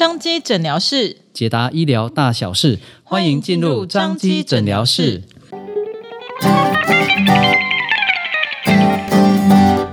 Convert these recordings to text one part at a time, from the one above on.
彰基诊疗室解答医疗大小事，欢迎进入张基诊疗室。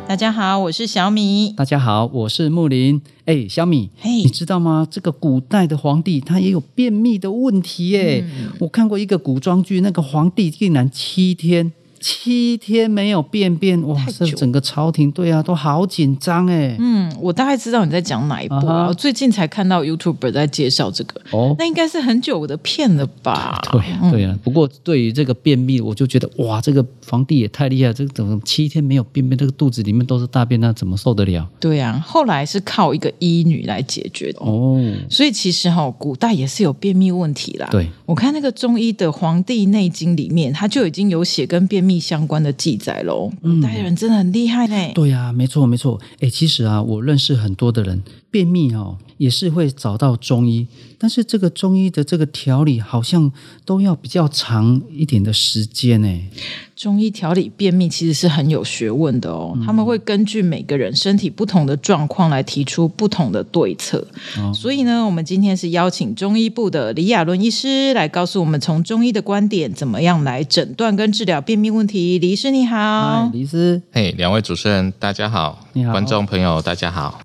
大家好，我是小米。大家好，我是木林。哎，小米，嘿，你知道吗？这个古代的皇帝他也有便秘的问题耶。嗯、我看过一个古装剧，那个皇帝竟然七天。七天没有便便，哇！这整个朝廷对啊，都好紧张哎。嗯，我大概知道你在讲哪一部啊。Uh 最近才看到 YouTuber 在介绍这个。哦，那应该是很久的片了吧？对呀、啊，对呀、啊。嗯、不过对于这个便秘，我就觉得哇，这个皇帝也太厉害，这个怎么七天没有便便，这个肚子里面都是大便，那怎么受得了？对呀、啊，后来是靠一个医女来解决的。哦，所以其实哈、哦，古代也是有便秘问题啦。对，我看那个中医的《黄帝内经》里面，他就已经有写跟便秘。相关的记载喽，古代人真的很厉害嘞。对呀、啊，没错没错。哎，其实啊，我认识很多的人便秘哦，也是会找到中医，但是这个中医的这个调理好像都要比较长一点的时间呢。中医调理便秘其实是很有学问的哦，嗯、他们会根据每个人身体不同的状况来提出不同的对策。哦、所以呢，我们今天是邀请中医部的李亚伦医师来告诉我们，从中医的观点，怎么样来诊断跟治疗便秘问题。李医师你好，李医师，嘿，两位主持人大家好，你好，观众朋友大家好。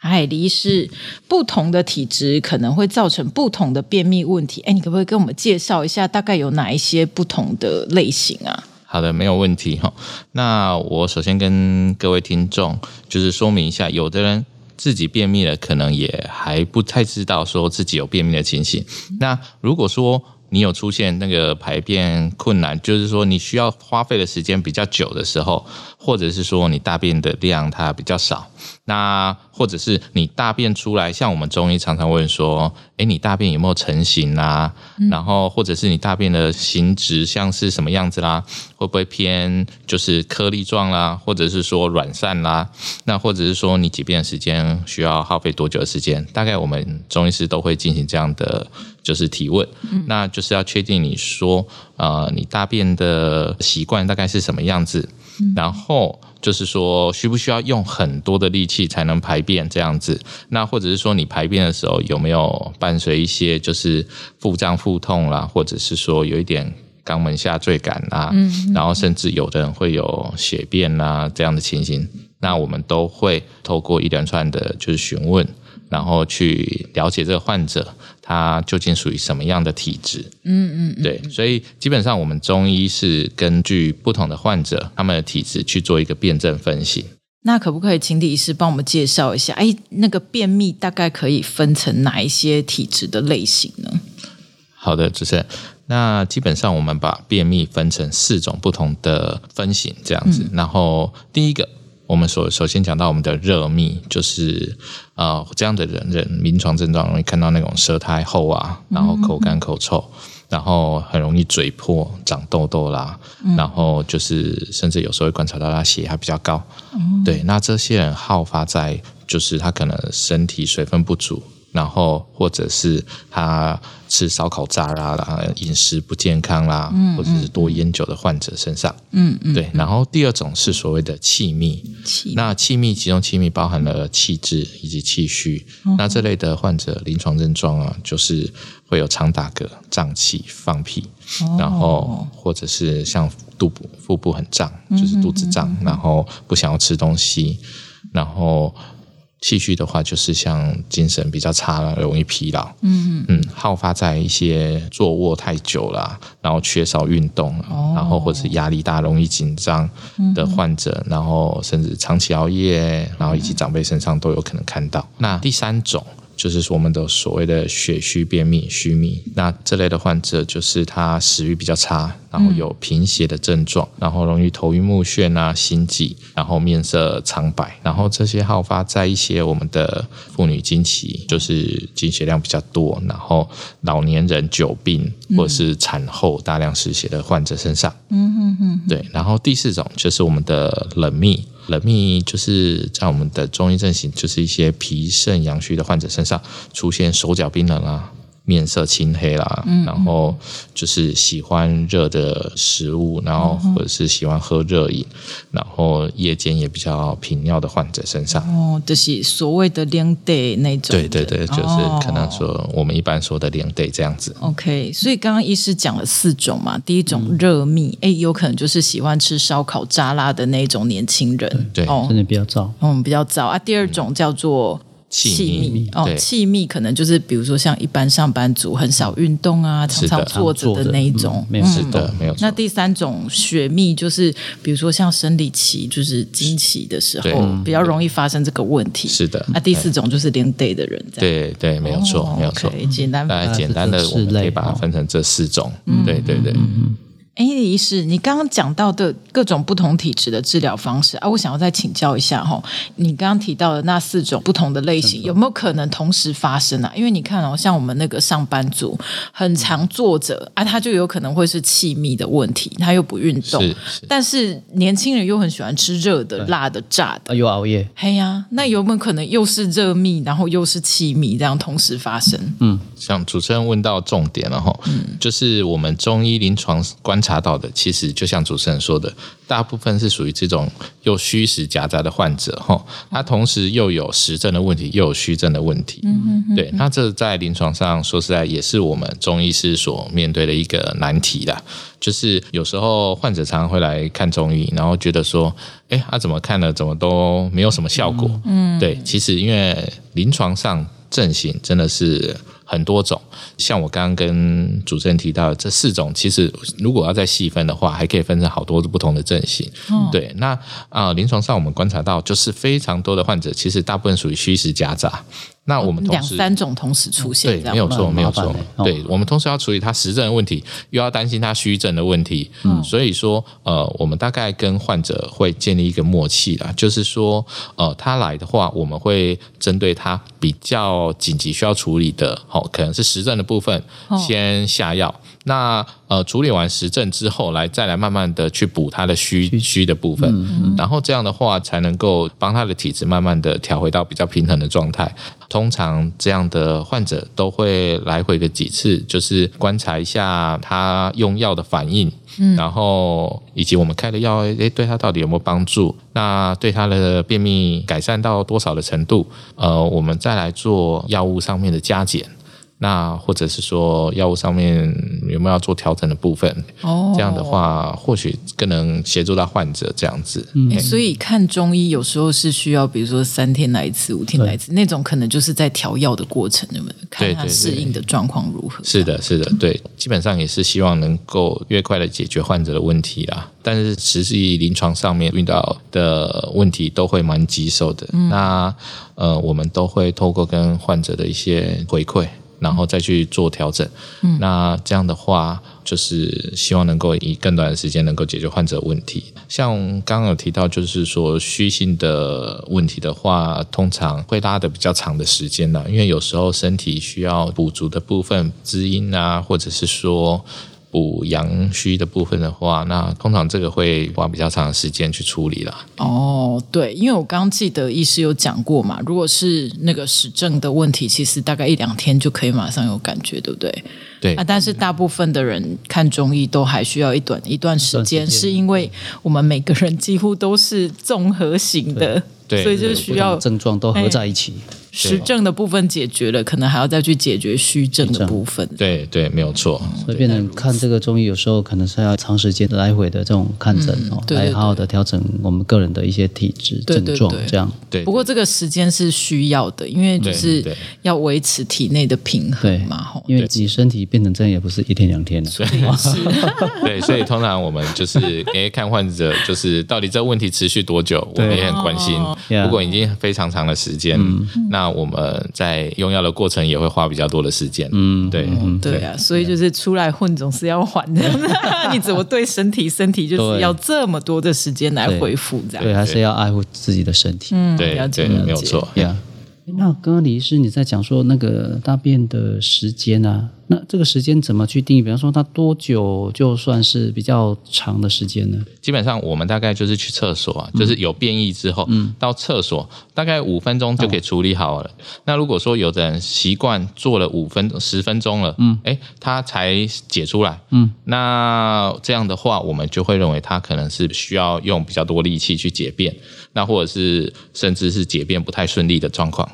哎，李医师，不同的体质可能会造成不同的便秘问题。哎，你可不可以跟我们介绍一下，大概有哪一些不同的类型啊？好的，没有问题哈。那我首先跟各位听众就是说明一下，有的人自己便秘了，可能也还不太知道说自己有便秘的情形。那如果说你有出现那个排便困难，就是说你需要花费的时间比较久的时候，或者是说你大便的量它比较少，那或者是你大便出来，像我们中医常常问说，诶，你大便有没有成型啊？嗯、然后或者是你大便的形质像是什么样子啦？会不会偏就是颗粒状啦？或者是说软散啦？那或者是说你解便的时间需要耗费多久的时间？大概我们中医师都会进行这样的就是提问，嗯、那就是要确定你说，呃，你大便的习惯大概是什么样子，嗯、然后就是说需不需要用很多的力气才能排便这样子？那或者是说你排便的时候有没有伴随一些就是腹胀腹痛啦，或者是说有一点肛门下坠感啦，嗯嗯、然后甚至有的人会有血便啦这样的情形，那我们都会透过一连串的就是询问。然后去了解这个患者他究竟属于什么样的体质，嗯嗯，嗯对，所以基本上我们中医是根据不同的患者他们的体质去做一个辨证分析。那可不可以请李医师帮我们介绍一下？哎，那个便秘大概可以分成哪一些体质的类型呢？好的，主持人，那基本上我们把便秘分成四种不同的分型，这样子。嗯、然后第一个。我们首首先讲到我们的热秘，就是呃这样的人人临床症状容易看到那种舌苔厚啊，然后口干口臭，嗯、然后很容易嘴破、长痘痘啦，嗯、然后就是甚至有时候会观察到他血压比较高。嗯、对，那这些人好发在就是他可能身体水分不足。然后，或者是他吃烧烤炸啦，饮食不健康啦，嗯嗯、或者是多烟酒的患者身上，嗯嗯，对。然后第二种是所谓的气密，气那气密其中气密包含了气滞以及气虚，嗯、那这类的患者临床症状啊，就是会有常打嗝、胀气、放屁，哦、然后或者是像肚部腹部很胀，就是肚子胀，然后不想要吃东西，然后。气虚的话，就是像精神比较差了，容易疲劳。嗯嗯，好发在一些坐卧太久了，然后缺少运动，哦、然后或者压力大、容易紧张的患者，嗯、然后甚至长期熬夜，然后以及长辈身上都有可能看到。嗯、那第三种。就是我们的所谓的血虚便秘、虚秘，那这类的患者就是他食欲比较差，然后有贫血的症状，然后容易头晕目眩啊、心悸，然后面色苍白，然后这些好发在一些我们的妇女经期，就是经血量比较多，然后老年人久病或者是产后大量失血的患者身上。嗯嗯嗯，对。然后第四种就是我们的冷秘。冷秘就是在我们的中医阵型，就是一些脾肾阳虚的患者身上出现手脚冰冷啊、面色青黑啦，嗯、然后就是喜欢热的食物，然后或者是喜欢喝热饮，嗯、然后夜间也比较频尿的患者身上。哦，就是所谓的两对那种。对对对，就是可能说我们一般说的两对这样子。哦、OK，所以刚刚医师讲了四种嘛，第一种热蜜，哎、嗯，有可能就是喜欢吃烧烤炸辣的那种年轻人，对，真的比较燥，嗯，比较燥啊。第二种叫做。气密哦，气密可能就是比如说像一般上班族很少运动啊，常常坐着的那一种，没有是的，没有。那第三种血密就是比如说像生理期就是经期的时候比较容易发生这个问题，是的。那第四种就是连 day 的人，对对，没有错，没有错。简单，来简单的我们可以把它分成这四种，对对对。哎，李医师，你刚刚讲到的各种不同体质的治疗方式啊，我想要再请教一下哈。你刚刚提到的那四种不同的类型，有没有可能同时发生啊？因为你看哦，像我们那个上班族，很常坐着啊，他就有可能会是气密的问题，他又不运动。是是，但是年轻人又很喜欢吃热的、辣的、炸的，又熬夜。嘿呀，那有没有可能又是热密，然后又是气密，这样同时发生？嗯，像主持人问到重点了哈，嗯，就是我们中医临床观察。查到的其实就像主持人说的，大部分是属于这种又虚实夹杂的患者哈，他同时又有实症的问题，又有虚症的问题。嗯对，那这在临床上说实在也是我们中医师所面对的一个难题啦。就是有时候患者常常会来看中医，然后觉得说，哎，他、啊、怎么看了怎么都没有什么效果。嗯，对，其实因为临床上症型真的是。很多种，像我刚刚跟主持人提到的这四种，其实如果要再细分的话，还可以分成好多不同的症型。哦、对，那啊、呃，临床上我们观察到，就是非常多的患者，其实大部分属于虚实夹杂。那我们同两三种同时出现，对，没有错，没有错。对，我们同时要处理他实症的问题，又要担心他虚症的问题。嗯，所以说，呃，我们大概跟患者会建立一个默契啦，就是说，呃，他来的话，我们会针对他比较紧急需要处理的，好，可能是实症的部分，先下药。那呃，处理完实证之后，来再来慢慢的去补他的虚虚的部分，然后这样的话才能够帮他的体质慢慢的调回到比较平衡的状态。通常这样的患者都会来回个几次，就是观察一下他用药的反应，嗯、然后以及我们开的药，诶，对他到底有没有帮助？那对他的便秘改善到多少的程度？呃，我们再来做药物上面的加减。那或者是说药物上面有没有要做调整的部分？哦，这样的话或许更能协助到患者这样子。嗯，所以看中医有时候是需要，比如说三天来一次、五天来一次，那种可能就是在调药的过程，有没有看他适应的状况如何？是的，是的，对，基本上也是希望能够越快的解决患者的问题啦。但是实际临床上面遇到的问题都会蛮棘手的。嗯、那呃，我们都会透过跟患者的一些回馈。然后再去做调整，嗯，那这样的话，就是希望能够以更短的时间能够解决患者的问题。像刚刚有提到，就是说虚性的问题的话，通常会拉的比较长的时间呢，因为有时候身体需要补足的部分，滋阴啊，或者是说。补阳虚的部分的话，那通常这个会花比较长的时间去处理啦。哦，对，因为我刚刚记得医师有讲过嘛，如果是那个实证的问题，其实大概一两天就可以马上有感觉，对不对？对啊，但是大部分的人看中医都还需要一段一段时间，是因为我们每个人几乎都是综合型的，对，所以就需要症状都合在一起。实证的部分解决了，可能还要再去解决虚证的部分。对对，没有错。所以变成看这个中医，有时候可能是要长时间来回的这种看诊哦，来好好的调整我们个人的一些体质症状，这样。对。不过这个时间是需要的，因为就是要维持体内的平衡嘛。因为自己身体变成这样也不是一天两天的。所以是。对，所以通常我们就是 诶看患者，就是到底这问题持续多久，我们也很关心。如果已经非常长的时间，那。那我们在用药的过程也会花比较多的时间，嗯，对，对啊，所以就是出来混总是要还的，你怎么对身体，身体就是要这么多的时间来恢复，这样，对，还是要爱护自己的身体，嗯，对，对，没有错，呀。那刚刚李医师你在讲说那个大便的时间啊，那这个时间怎么去定义？比方说，它多久就算是比较长的时间呢？基本上我们大概就是去厕所啊，就是有便意之后，嗯，到厕所大概五分钟就可以处理好了。哦、那如果说有的人习惯做了五分十分钟了，嗯，哎，他才解出来，嗯，那这样的话，我们就会认为他可能是需要用比较多力气去解便，那或者是甚至是解便不太顺利的状况。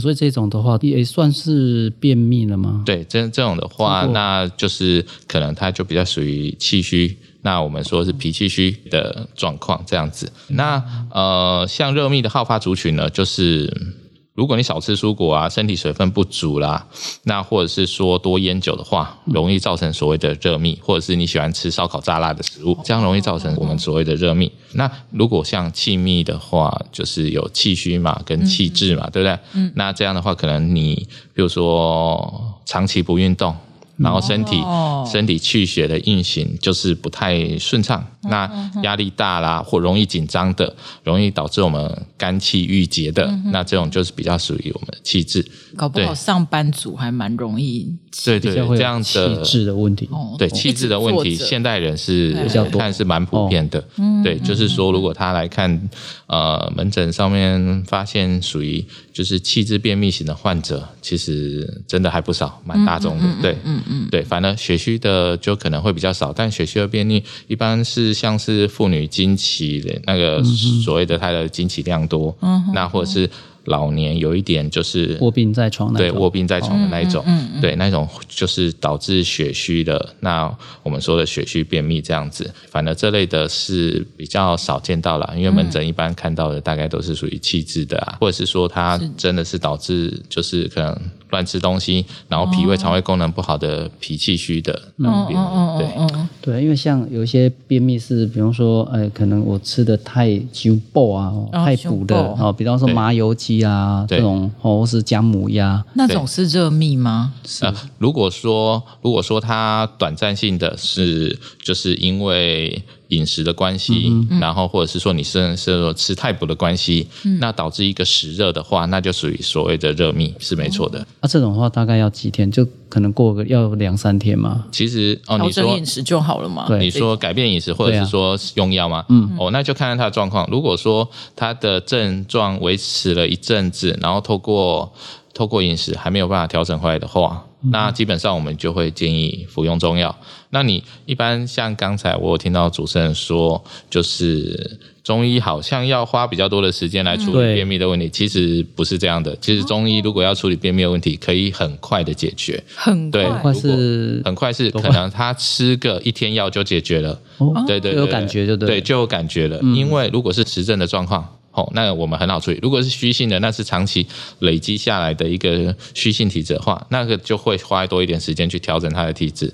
所以这种的话也算是便秘了吗？对，这这种的话，那就是可能它就比较属于气虚，那我们说是脾气虚的状况这样子。那呃，像热秘的好发族群呢，就是。如果你少吃蔬果啊，身体水分不足啦，那或者是说多烟酒的话，容易造成所谓的热秘，或者是你喜欢吃烧烤炸辣的食物，这样容易造成我们所谓的热秘。那如果像气秘的话，就是有气虚嘛，跟气滞嘛，对不对？嗯。那这样的话，可能你比如说长期不运动。然后身体、哦、身体气血的运行就是不太顺畅，嗯、那压力大啦，或容易紧张的，容易导致我们肝气郁结的，嗯、那这种就是比较属于我们的气质。搞不好上班族还蛮容易，对对，对，这样的气质的问题，对气质的问题，现代人是看是蛮普遍的。哦、对，就是说如果他来看呃门诊上面发现属于就是气质便秘型的患者，其实真的还不少，蛮大众的。嗯、对，嗯。嗯，对，反正血虚的就可能会比较少，但血虚的便秘一般是像是妇女经期的那个所谓的她的经期量多，嗯，那或者是。老年有一点就是卧病在床，对卧病在床的那一种，嗯嗯嗯、对那种就是导致血虚的，那我们说的血虚便秘这样子，反正这类的是比较少见到了，因为门诊一般看到的大概都是属于气滞的啊，或者是说它真的是导致就是可能乱吃东西，然后脾胃肠胃功能不好的脾气虚的那种便秘，对对，因为像有一些便秘是，比方说，呃，可能我吃的太久补啊，太补的啊，比方说麻油鸡。啊，这种或是姜母鸭，那种是热秘吗？是、呃。如果说如果说它短暂性的是，就是因为饮食的关系，然后或者是说你是是说吃太补的关系，嗯、那导致一个实热的话，那就属于所谓的热秘，是没错的。那、啊、这种的话大概要几天？就可能过个要两三天嘛？其实哦，你说饮食就好了嘛？对，你说改变饮食，或者是说用药吗？嗯，哦，那就看看他的状况。如果说他的症状维持了一阵子，然后透过透过饮食还没有办法调整回来的话。那基本上我们就会建议服用中药。那你一般像刚才我有听到主持人说，就是中医好像要花比较多的时间来处理便秘的问题，其实不是这样的。其实中医如果要处理便秘的问题，可以很快的解决。很快，对，是很快是可能他吃个一天药就解决了。对对对，有感觉就对，对就有感觉了。因为如果是实症的状况。哦，那我们很好处理。如果是虚性的，那是长期累积下来的一个虚性体质的话，那个就会花多一点时间去调整它的体质。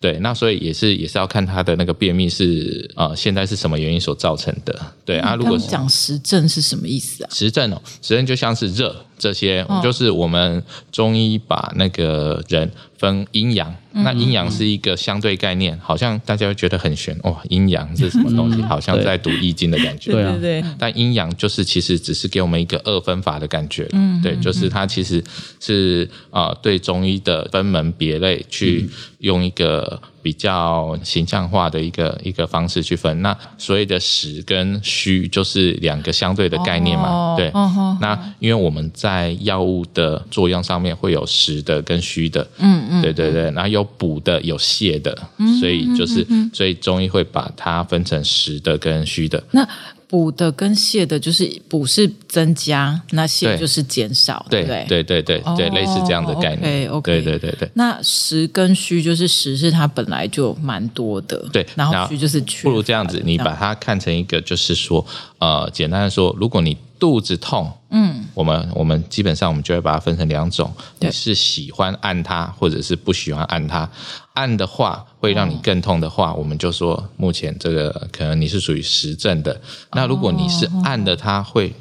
对，那所以也是也是要看他的那个便秘是啊、呃，现在是什么原因所造成的。对啊，如果讲实症是什么意思啊？实症哦，实症就像是热这些，哦、就是我们中医把那个人分阴阳。嗯、那阴阳是一个相对概念，好像大家会觉得很玄哇，阴阳是什么东西？好像在读易经的感觉。对对对。但阴阳就是其实只是给我们一个二分法的感觉。嗯。对，就是它其实是啊、呃，对中医的分门别类去用一个比较形象化的一个一个方式去分。那所谓的实跟虚就是两个相对的概念嘛。哦、对。哦、那因为我们在药物的作用上面会有实的跟虚的。嗯嗯。对对对，然后。有补的有泻的，所以就是，所以中医会把它分成实的跟虚的。那补的跟泻的，就是补是增加，那泻就是减少，对对对对对对，类似这样的概念。OK，对对对对。那实跟虚就是实是它本来就蛮多的，对，然后虚就是不如这样子，你把它看成一个，就是说，呃，简单的说，如果你肚子痛。嗯，我们我们基本上我们就会把它分成两种，你是喜欢按它，或者是不喜欢按它。按的话会让你更痛的话，哦、我们就说目前这个可能你是属于实症的。那如果你是按的它会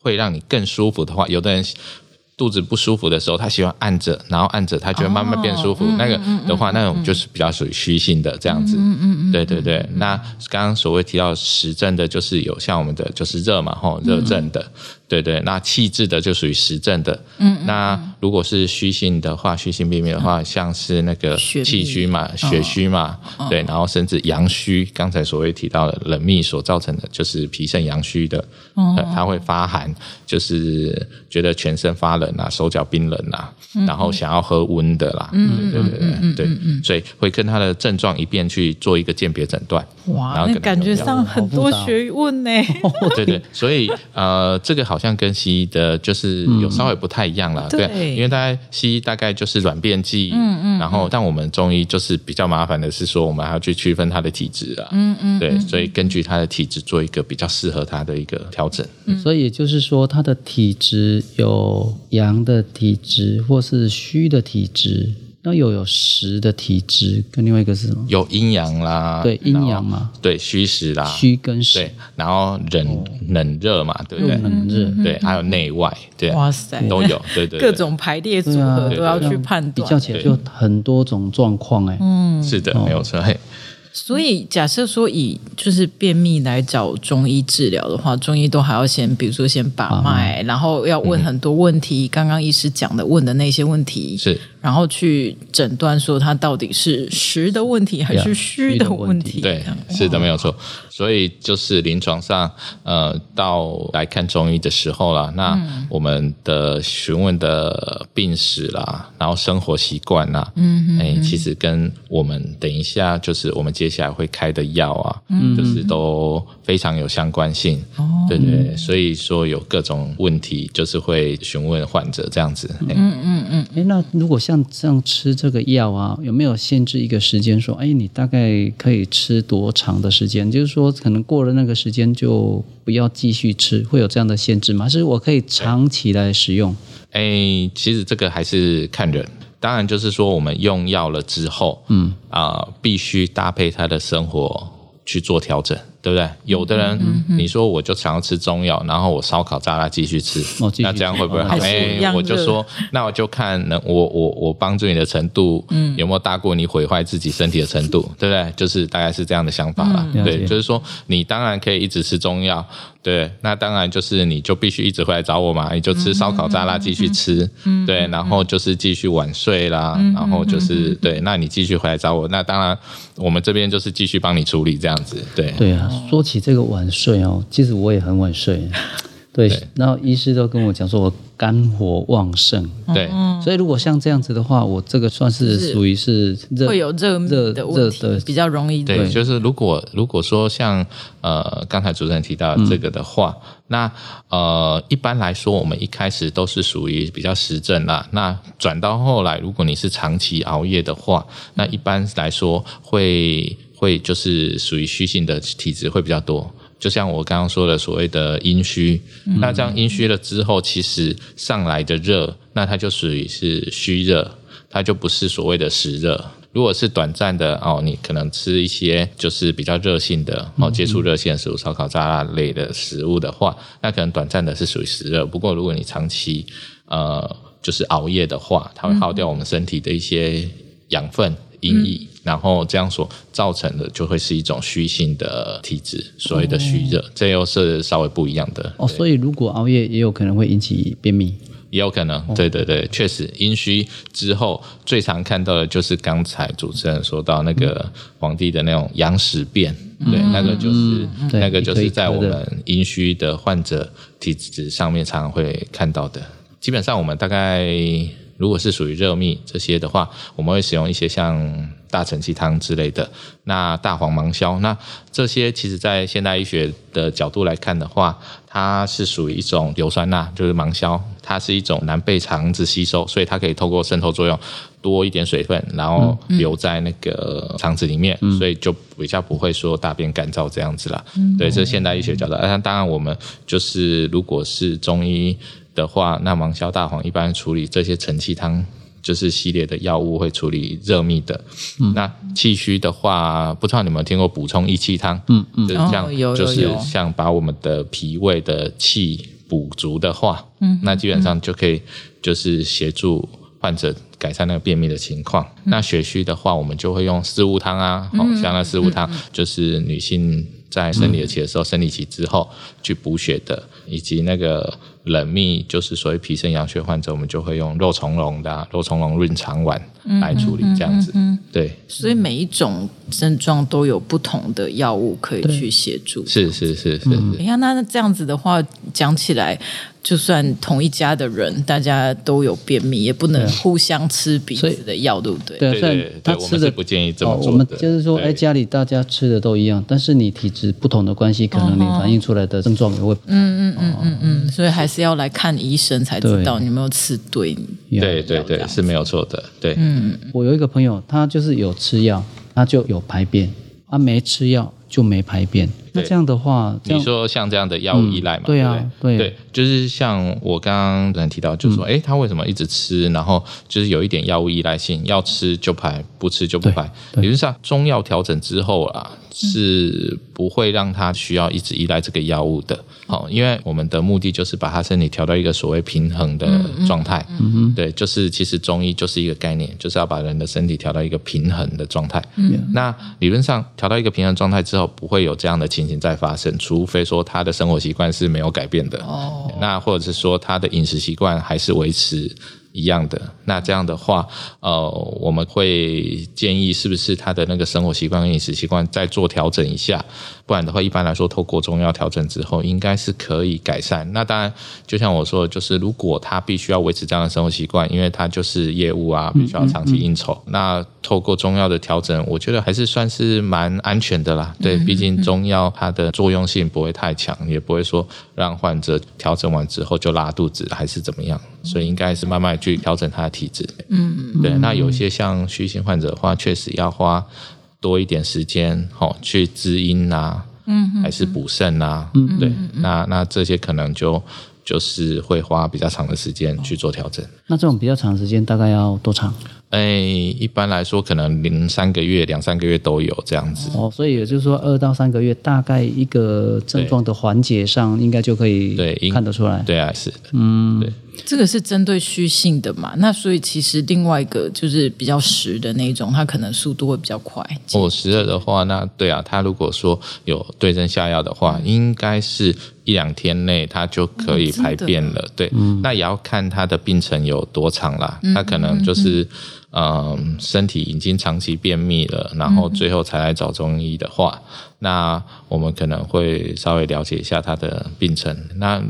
会让你更舒服的话，有的人。肚子不舒服的时候，他喜欢按着，然后按着，他就会慢慢变舒服。那个的话，那种就是比较属于虚性的这样子。嗯嗯嗯。对对对。那刚刚所谓提到实症的，就是有像我们的就是热嘛，吼热症的。对对，那气滞的就属于实证的。嗯，嗯，那如果是虚性的话，虚性便秘的话，像是那个气虚嘛、血虚嘛，哦、对，然后甚至阳虚，刚才所谓提到的冷秘所造成的，就是脾肾阳虚的，哦、它会发寒，就是觉得全身发冷啊，手脚冰冷啊，嗯、然后想要喝温的啦。嗯，对对对对，嗯、对所以会跟他的症状一遍去做一个鉴别诊断。哇，然后那感觉上很多学问呢。对对，所以呃，这个好。像跟西医的就是有稍微不太一样了，嗯、对，因为大概西医大概就是软便剂，嗯嗯，然后但我们中医就是比较麻烦的是说，我们还要去区分它的体质啊，嗯嗯，对，所以根据它的体质做一个比较适合它的一个调整。嗯、所以也就是说，它的体质有阳的体质或是虚的体质。那有有实的体质，跟另外一个是什么？有阴阳啦，对阴阳嘛，对虚实啦，虚跟实，对，然后冷冷热嘛，对不对？冷热，对，还有内外，对，哇塞，都有，对对，各种排列组合都要去判断，比较起来就很多种状况哎，嗯，是的，没有错。所以，假设说以就是便秘来找中医治疗的话，中医都还要先，比如说先把脉，然后要问很多问题。刚刚医师讲的问的那些问题是。然后去诊断说他到底是实的问题还是虚的问题？对，是的，没有错。所以就是临床上，呃，到来看中医的时候啦，那我们的询问的病史啦，然后生活习惯啦，嗯，哎，其实跟我们等一下就是我们接下来会开的药啊，嗯，就是都非常有相关性。哦，对对，所以说有各种问题，就是会询问患者这样子。嗯嗯嗯。哎，那如果像这样吃这个药啊，有没有限制一个时间？说，哎，你大概可以吃多长的时间？就是说，可能过了那个时间就不要继续吃，会有这样的限制吗？还是我可以长期来使用？哎，其实这个还是看人。当然，就是说我们用药了之后，嗯啊、呃，必须搭配他的生活去做调整。对不对？有的人，嗯嗯、你说我就想要吃中药，然后我烧烤炸拉继续吃，哦、续那这样会不会好？哎，我就说，那我就看能我我我帮助你的程度，嗯，有没有大过你毁坏自己身体的程度，对不对？就是大概是这样的想法啦。嗯、对，就是说你当然可以一直吃中药，对，那当然就是你就必须一直回来找我嘛，你就吃烧烤炸拉继续吃，嗯、对，然后就是继续晚睡啦，嗯、然后就是对，那你继续回来找我，那当然我们这边就是继续帮你处理这样子，对，对啊。说起这个晚睡哦，其实我也很晚睡，对。对，然后医师都跟我讲说，我肝火旺盛，对。所以如果像这样子的话，我这个算是属于是热会有热热的问题，的比较容易。对，就是如果如果说像呃刚才主持人提到这个的话，嗯、那呃一般来说，我们一开始都是属于比较实症啦。那转到后来，如果你是长期熬夜的话，那一般来说会。会就是属于虚性的体质会比较多，就像我刚刚说的所谓的阴虚，嗯、那这样阴虚了之后，其实上来的热，那它就属于是虚热，它就不是所谓的实热。如果是短暂的哦，你可能吃一些就是比较热性的哦，接触热性的食物，烧烤、炸辣类的食物的话，那可能短暂的是属于实热。不过如果你长期呃就是熬夜的话，它会耗掉我们身体的一些养分。阴液，然后这样所造成的就会是一种虚性的体质，所谓的虚热，这又是稍微不一样的。哦，所以如果熬夜也有可能会引起便秘，也有可能。对对对，确实阴虚之后最常看到的就是刚才主持人说到那个皇帝的那种羊屎便，对，那个就是那个就是在我们阴虚的患者体质上面常常会看到的。基本上我们大概。如果是属于热秘这些的话，我们会使用一些像大承气汤之类的。那大黄芒硝，那这些其实在现代医学的角度来看的话，它是属于一种硫酸钠，就是芒硝，它是一种难被肠子吸收，所以它可以透过渗透作用多一点水分，然后留在那个肠子里面，嗯、所以就比较不会说大便干燥这样子啦。嗯、对，这是现代医学角度。那当然，我们就是如果是中医。的话，那芒硝大黄一般处理这些承气汤，就是系列的药物会处理热秘的。嗯、那气虚的话，不知道你们有没有听过补充益气汤？嗯嗯，就是像、哦、就是像把我们的脾胃的气补足的话，嗯，那基本上就可以就是协助患者改善那个便秘的情况。嗯、那血虚的话，我们就会用四物汤啊，好、嗯、像那四物汤就是女性在生理期的时候，嗯、生理期之后去补血的，以及那个。冷秘，就是所谓脾肾阳虚患者，我们就会用肉苁蓉的、啊、肉苁蓉润肠丸来处理这样子。嗯嗯嗯嗯、对，所以每一种症状都有不同的药物可以去协助。是是是是。你看，那这样子的话讲起来。就算同一家的人，大家都有便秘，也不能互相吃彼此的药，对不对？对，所以他吃的不建议这么做。我们就是说，哎，家里大家吃的都一样，但是你体质不同的关系，可能你反映出来的症状也会。嗯嗯嗯嗯嗯，所以还是要来看医生才知道你有没有吃对。对对对，是没有错的。对，嗯，我有一个朋友，他就是有吃药，他就有排便；他没吃药就没排便。那这样的话，你说像这样的药物依赖嘛？对啊，对对，就是像我刚刚提到，就是说，哎，他为什么一直吃，然后就是有一点药物依赖性，要吃就排，不吃就不排。理论上，中药调整之后啊，是不会让他需要一直依赖这个药物的。好，因为我们的目的就是把他身体调到一个所谓平衡的状态。对，就是其实中医就是一个概念，就是要把人的身体调到一个平衡的状态。嗯。那理论上调到一个平衡状态之后，不会有这样的情形在发生，除非说他的生活习惯是没有改变的，哦，那或者是说他的饮食习惯还是维持一样的，那这样的话，呃，我们会建议是不是他的那个生活习惯跟饮食习惯再做调整一下，不然的话，一般来说，透过中药调整之后，应该是可以改善。那当然，就像我说的，就是如果他必须要维持这样的生活习惯，因为他就是业务啊，必须要长期应酬，嗯嗯嗯、那透过中药的调整，我觉得还是算是蛮安全的啦。对，毕竟中药它的作用性不会太强，也不会说让患者调整完之后就拉肚子还是怎么样，所以应该是慢慢。去调整他的体质，嗯，对。那有些像虚性患者的话，确实要花多一点时间，好，去滋阴啊，嗯，还是补肾啊，嗯，对。那那这些可能就就是会花比较长的时间去做调整。那这种比较长的时间大概要多长？哎，一般来说可能零三个月、两三个月都有这样子。哦，所以也就是说二到三个月，大概一个症状的缓解上，应该就可以对看得出来。对，对啊，是的，嗯，对。这个是针对虚性的嘛？那所以其实另外一个就是比较实的那种，它可能速度会比较快。哦，实了的话，那对啊，他如果说有对症下药的话，嗯、应该是一两天内他就可以排便了。哦、对，嗯、那也要看他的病程有多长啦。他可能就是。嗯身体已经长期便秘了，然后最后才来找中医的话，嗯、那我们可能会稍微了解一下他的病程。那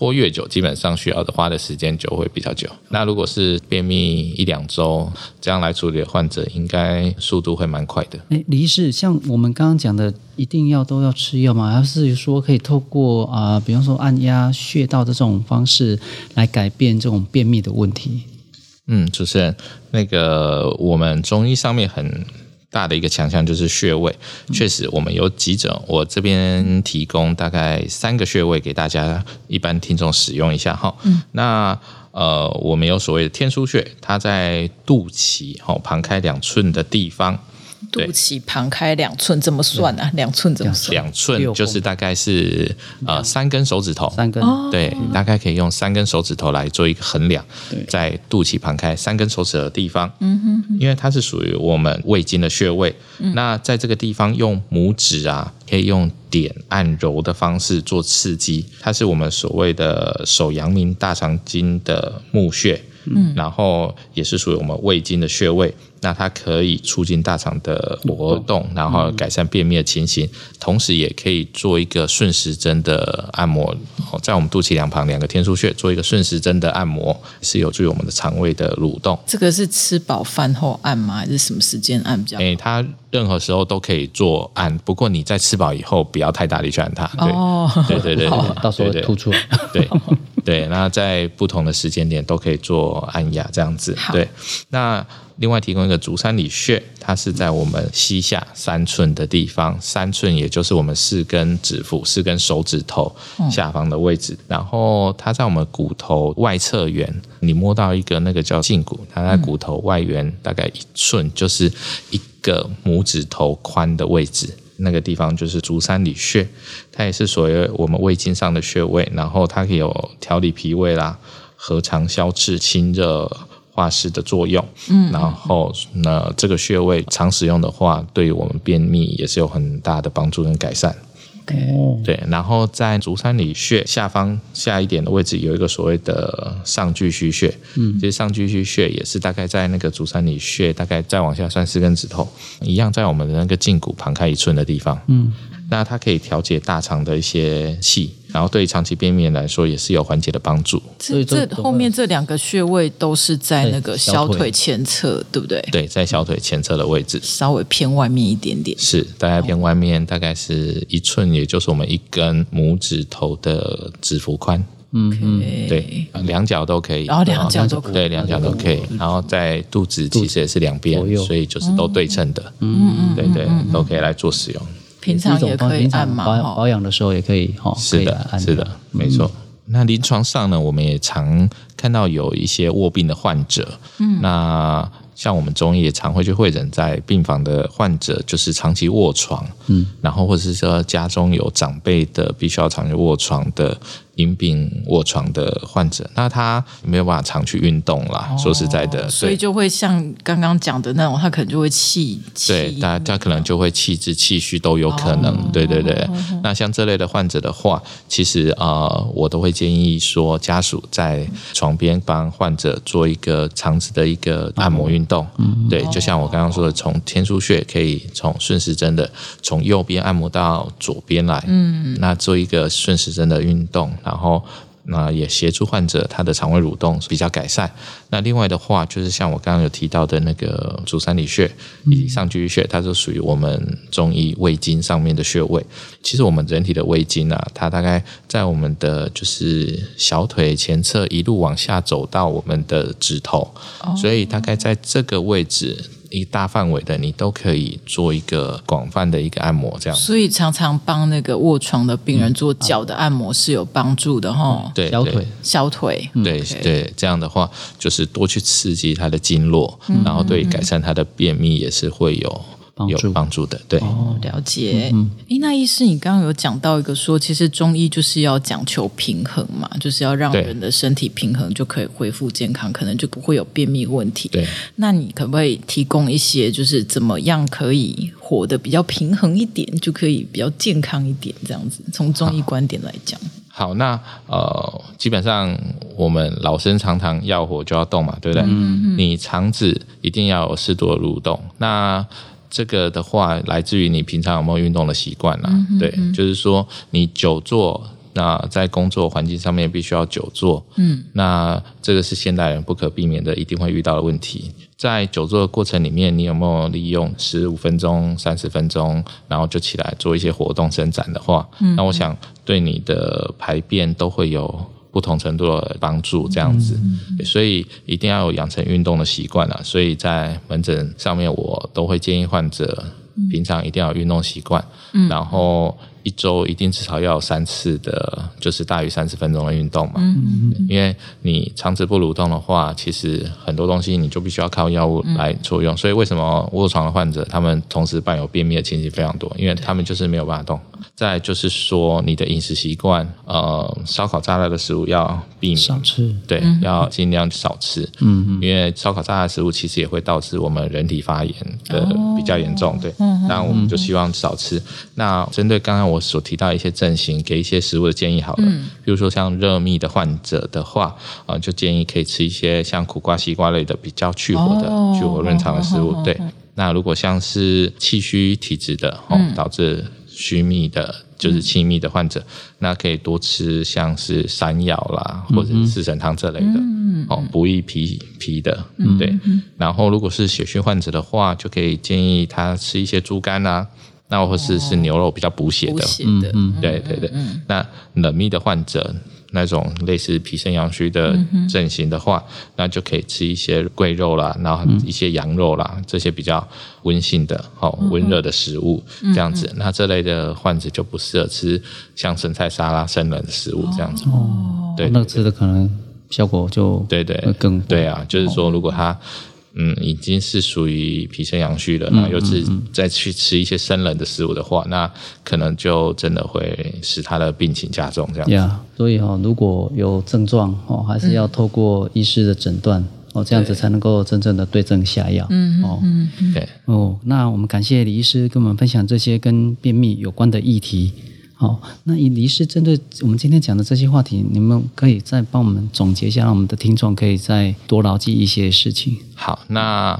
拖越久，基本上需要的花的时间就会比较久。那如果是便秘一两周这样来处理的患者，应该速度会蛮快的。哎，李医师，像我们刚刚讲的，一定要都要吃药吗？还是说可以透过啊、呃，比方说按压穴道的这种方式来改变这种便秘的问题？嗯，主持人，那个我们中医上面很大的一个强项就是穴位，嗯、确实我们有几种，我这边提供大概三个穴位给大家一般听众使用一下哈。嗯，那呃，我们有所谓的天枢穴，它在肚脐哈旁开两寸的地方。肚脐旁开两寸，怎么算啊？两寸怎么算？两寸就是大概是呃三根手指头，三根。对，大概可以用三根手指头来做一个衡量，在肚脐旁开三根手指的地方，嗯哼，因为它是属于我们胃经的穴位，那在这个地方用拇指啊，可以用点按揉的方式做刺激，它是我们所谓的手阳明大肠经的募穴，嗯，然后也是属于我们胃经的穴位。那它可以促进大肠的活动，然后改善便秘的情形，同时也可以做一个顺时针的按摩，在我们肚脐两旁两个天枢穴做一个顺时针的按摩，是有助于我们的肠胃的蠕动。这个是吃饱饭后按吗？还是什么时间按比较好？诶，它任何时候都可以做按，不过你在吃饱以后不要太大力去按它。对哦，对对对，到时候会突出来。对 对，那在不同的时间点都可以做按压，这样子。对，那。另外提供一个足三里穴，它是在我们膝下三寸的地方，三寸也就是我们四根指腹、四根手指头下方的位置。嗯、然后它在我们骨头外侧缘，你摸到一个那个叫胫骨，它在骨头外缘大概一寸，就是一个拇指头宽的位置，那个地方就是足三里穴，它也是属于我们胃经上的穴位。然后它可以有调理脾胃啦、和肠消滞、清热。化湿的作用，嗯，然后那这个穴位常使用的话，对于我们便秘也是有很大的帮助跟改善。OK，对，然后在足三里穴下方下一点的位置有一个所谓的上巨虚穴，嗯，其实上巨虚穴也是大概在那个足三里穴，大概再往下算四根指头，一样在我们的那个胫骨旁开一寸的地方，嗯。那它可以调节大肠的一些气，然后对于长期便秘来说也是有缓解的帮助。这这后面这两个穴位都是在那个小腿前侧，对不对？对，在小腿前侧的位置，稍微偏外面一点点。是，大概偏外面，大概是一寸，也就是我们一根拇指头的指腹宽。嗯嗯，对，两脚都可以，然后两脚都可以，对，两脚都可以。然后在肚子其实也是两边，所以就是都对称的。嗯嗯，对对，都可以来做使用。平常也可以按嘛，保保养的时候也可以哈。是的，是的，没错。那临床上呢，我们也常看到有一些卧病的患者，嗯，那像我们中医也常会去会诊在病房的患者，就是长期卧床，嗯，然后或者是说家中有长辈的必须要长期卧床的。因病卧床的患者，那他没有办法常去运动啦。哦、说实在的，所以就会像刚刚讲的那种，他可能就会气，对，他他可能就会气滞气虚都有可能。哦、对对对，哦、那像这类的患者的话，其实呃，我都会建议说，家属在床边帮患者做一个肠子的一个按摩运动。嗯、对，就像我刚刚说的，从天枢穴可以从顺时针的从右边按摩到左边来。嗯，那做一个顺时针的运动。然后，那也协助患者他的肠胃蠕动比较改善。那另外的话，就是像我刚刚有提到的那个足三里穴以及上巨穴，它就属于我们中医胃经上面的穴位。其实我们人体的胃经啊，它大概在我们的就是小腿前侧一路往下走到我们的指头，所以大概在这个位置。一大范围的，你都可以做一个广泛的一个按摩，这样。所以常常帮那个卧床的病人做脚的按摩是有帮助的哈、嗯。对，小腿，小腿。对对，这样的话就是多去刺激他的经络，嗯、然后对改善他的便秘也是会有。有帮助的，对哦，了解。那医师，你刚刚有讲到一个说，其实中医就是要讲求平衡嘛，就是要让人的身体平衡，就可以恢复健康，可能就不会有便秘问题。对，那你可不可以提供一些，就是怎么样可以活得比较平衡一点，就可以比较健康一点，这样子？从中医观点来讲。好，好，那呃，基本上我们老生常谈，要活就要动嘛，对不对？嗯嗯。你肠子一定要有适度的蠕动，那。这个的话，来自于你平常有没有运动的习惯啦。嗯、哼对，就是说你久坐，那在工作环境上面必须要久坐。嗯，那这个是现代人不可避免的，一定会遇到的问题。在久坐的过程里面，你有没有利用十五分钟、三十分钟，然后就起来做一些活动伸展的话，嗯、那我想对你的排便都会有。不同程度的帮助，这样子，所以一定要有养成运动的习惯啊。所以在门诊上面，我都会建议患者平常一定要有运动习惯，然后。一周一定至少要有三次的，就是大于三十分钟的运动嘛。嗯，因为你长期不蠕动的话，其实很多东西你就必须要靠药物来作用。嗯、所以为什么卧床的患者他们同时伴有便秘的情形非常多？因为他们就是没有办法动。再就是说，你的饮食习惯，呃，烧烤炸辣的食物要避免少吃，对，要尽量少吃。嗯嗯，因为烧烤炸辣的食物其实也会导致我们人体发炎的比较严重。对，嗯，那我们就希望少吃。那针对刚刚。我所提到一些症型，给一些食物的建议好了。嗯，比如说像热秘的患者的话，啊，就建议可以吃一些像苦瓜、西瓜类的比较去火的、哦、去火润肠的食物。哦、对，哦、那如果像是气虚体质的，哦，导致虚秘的，就是气密的患者，嗯、那可以多吃像是山药啦，或者是四神汤这类的，嗯、哦，补益脾脾的。嗯，对。然后如果是血虚患者的话，就可以建议他吃一些猪肝啊。那或是是牛肉比较补血的，嗯嗯，对对对。嗯、那冷秘的患者，那种类似脾肾阳虚的症型的话，嗯、那就可以吃一些桂肉啦，然后一些羊肉啦，嗯、这些比较温性的、好温热的食物，这样子。那这类的患者就不适合吃像生菜沙拉、生冷的食物这样子。哦，对，对，对，那吃的可能效果就对对。更对啊，就是说如果他。嗯，已经是属于脾肾阳虚了，那又是再去吃一些生冷的食物的话，嗯嗯、那可能就真的会使他的病情加重这样子。Yeah, 所以哈、哦，如果有症状哦，还是要透过医师的诊断、嗯、哦，这样子才能够真正的对症下药。嗯哦，对哦。那我们感谢李医师跟我们分享这些跟便秘有关的议题。好，那李医师针对我们今天讲的这些话题，你们可以再帮我们总结一下，让我们的听众可以再多牢记一些事情。好，那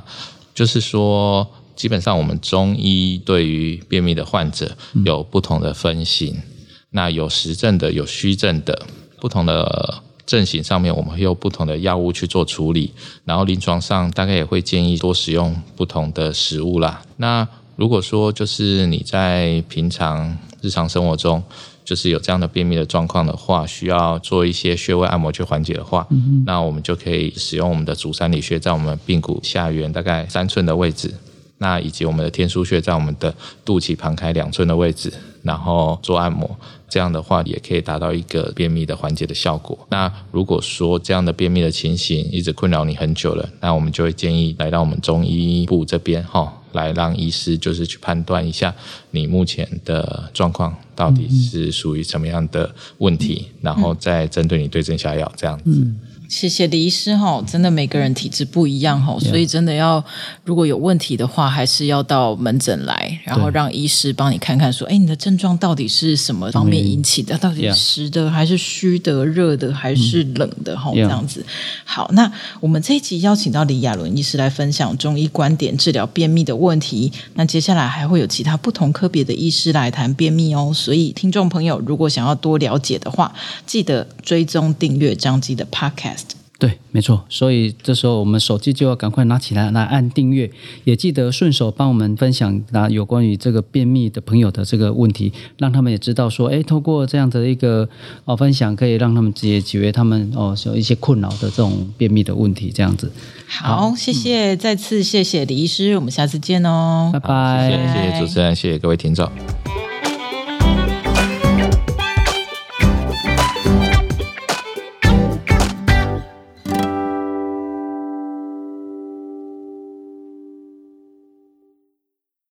就是说，基本上我们中医对于便秘的患者有不同的分型，嗯、那有实症的，有虚症的，不同的。症型上面，我们会用不同的药物去做处理，然后临床上大概也会建议多使用不同的食物啦。那如果说就是你在平常日常生活中，就是有这样的便秘的状况的话，需要做一些穴位按摩去缓解的话，嗯，那我们就可以使用我们的足三里穴，在我们髌骨下缘大概三寸的位置，那以及我们的天枢穴在我们的肚脐旁开两寸的位置，然后做按摩。这样的话也可以达到一个便秘的缓解的效果。那如果说这样的便秘的情形一直困扰你很久了，那我们就会建议来到我们中医部这边哈，来让医师就是去判断一下你目前的状况到底是属于什么样的问题，然后再针对你对症下药这样子。谢谢李医师哈，真的每个人体质不一样哈，所以真的要如果有问题的话，还是要到门诊来，然后让医师帮你看看说，哎，你的症状到底是什么方面引起的？到底是实的还是虚的？热的还是冷的？哈，这样子。好，那我们这一集邀请到李亚伦医师来分享中医观点治疗便秘的问题。那接下来还会有其他不同科别的医师来谈便秘哦。所以听众朋友如果想要多了解的话，记得追踪订阅张基的 Podcast。对，没错，所以这时候我们手机就要赶快拿起来，来按订阅，也记得顺手帮我们分享那有关于这个便秘的朋友的这个问题，让他们也知道说，哎，透过这样的一个哦分享，可以让他们解决他们哦有一些困扰的这种便秘的问题，这样子。好，好谢谢，嗯、再次谢谢李医师，我们下次见哦，拜拜，谢谢主持人，谢谢各位听众。